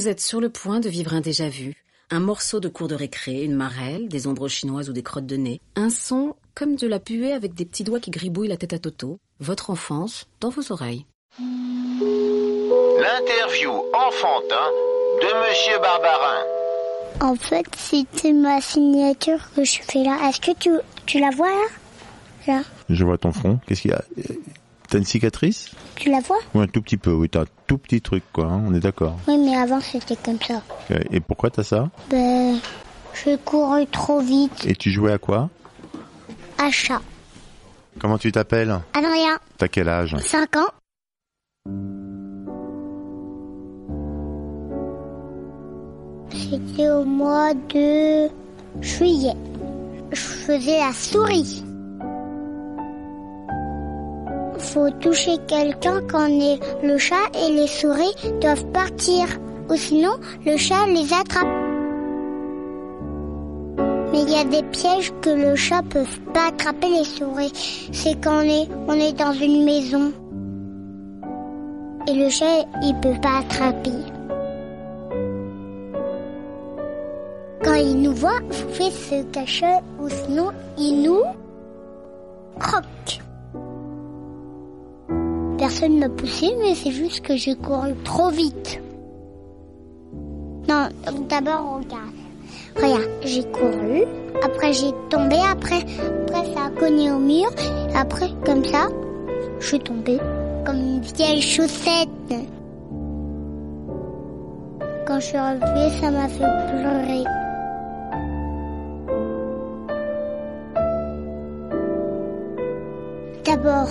Vous êtes sur le point de vivre un déjà-vu. Un morceau de cours de récré, une marelle, des ombres chinoises ou des crottes de nez. Un son comme de la puée avec des petits doigts qui gribouillent la tête à Toto. Votre enfance dans vos oreilles. L'interview enfantin de Monsieur Barbarin. En fait, c'était ma signature que je fais là. Est-ce que tu, tu la vois là? Là. Je vois ton front. Qu'est-ce qu'il y a? T'as une cicatrice Tu la vois Ouais, un tout petit peu. Oui, t'as un tout petit truc, quoi. hein, on est d'accord. Oui, mais avant c'était comme ça. Et pourquoi t'as ça Ben, je couru trop vite. Et tu jouais à quoi Achat. Comment tu t'appelles Adrien, T'as quel âge 5 ans. C'était au mois de juillet. Je faisais la souris. Faut toucher quelqu'un quand est le chat et les souris doivent partir. Ou sinon, le chat les attrape. Mais il y a des pièges que le chat peut pas attraper les souris. C'est quand on est, dans une maison. Et le chat, il peut pas attraper. Quand il nous voit, il fait se cacher ou sinon il nous Personne m'a poussé, mais c'est juste que j'ai couru trop vite. Non, d'abord regarde. Regarde, j'ai couru, après j'ai tombé, après, après ça a cogné au mur, après comme ça, je suis tombée comme une vieille chaussette. Quand je suis relevée, ça m'a fait pleurer. D'abord,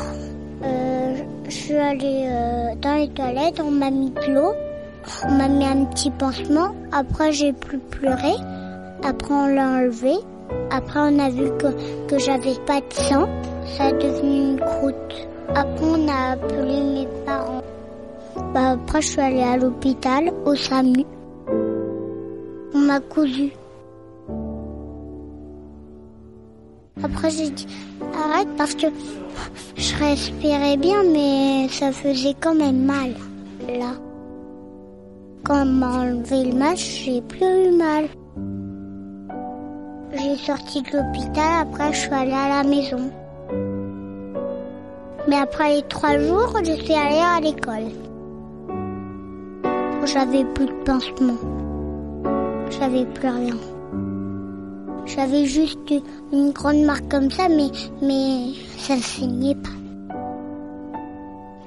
euh, je suis allée euh, dans les toilettes, on m'a mis de l'eau, on m'a mis un petit pansement, après j'ai plus pleuré, après on l'a enlevé, après on a vu que, j'avais pas de sang, ça a devenu une croûte. Après on a appelé mes parents. Bah, après je suis allée à l'hôpital, au SAMU. On m'a cousu. Après j'ai dit arrête parce que je respirais bien mais ça faisait quand même mal là. Quand on m'a enlevé le masque, j'ai plus eu mal. J'ai sorti de l'hôpital, après je suis allée à la maison. Mais après les trois jours, je suis allée à l'école. J'avais plus de pansement. J'avais plus rien. J'avais juste une grande marque comme ça, mais, mais ça ne saignait pas.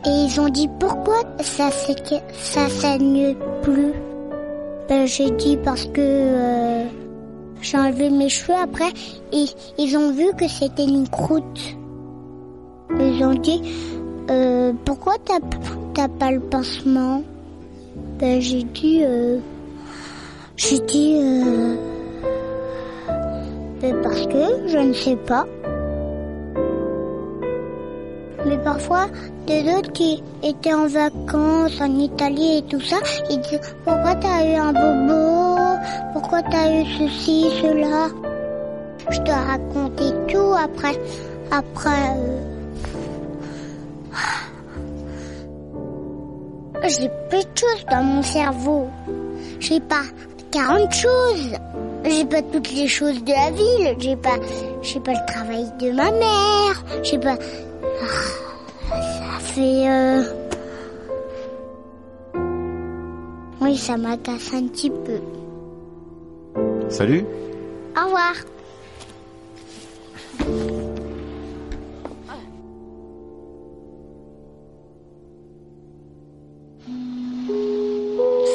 Et ils ont dit pourquoi ça, ça saigne plus? Ben, j'ai dit parce que euh, j'ai enlevé mes cheveux après et ils ont vu que c'était une croûte. Ils ont dit euh, pourquoi t'as pas le pansement? Ben j'ai dit euh, j'ai dit parce que je ne sais pas. Mais parfois, des autres qui étaient en vacances en Italie et tout ça, ils disent pourquoi t'as eu un bobo, pourquoi t'as eu ceci, cela? Je dois raconter tout après, après. euh, J'ai peu de choses dans mon cerveau. J'ai pas 40 choses. J'ai pas toutes les choses de la ville. J'ai pas, j'ai pas le travail de ma mère. J'ai pas. Ah, ça fait. euh, Oui, ça m'agace un petit peu. Salut Au revoir.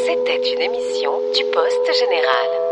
C'était une émission du Poste Général.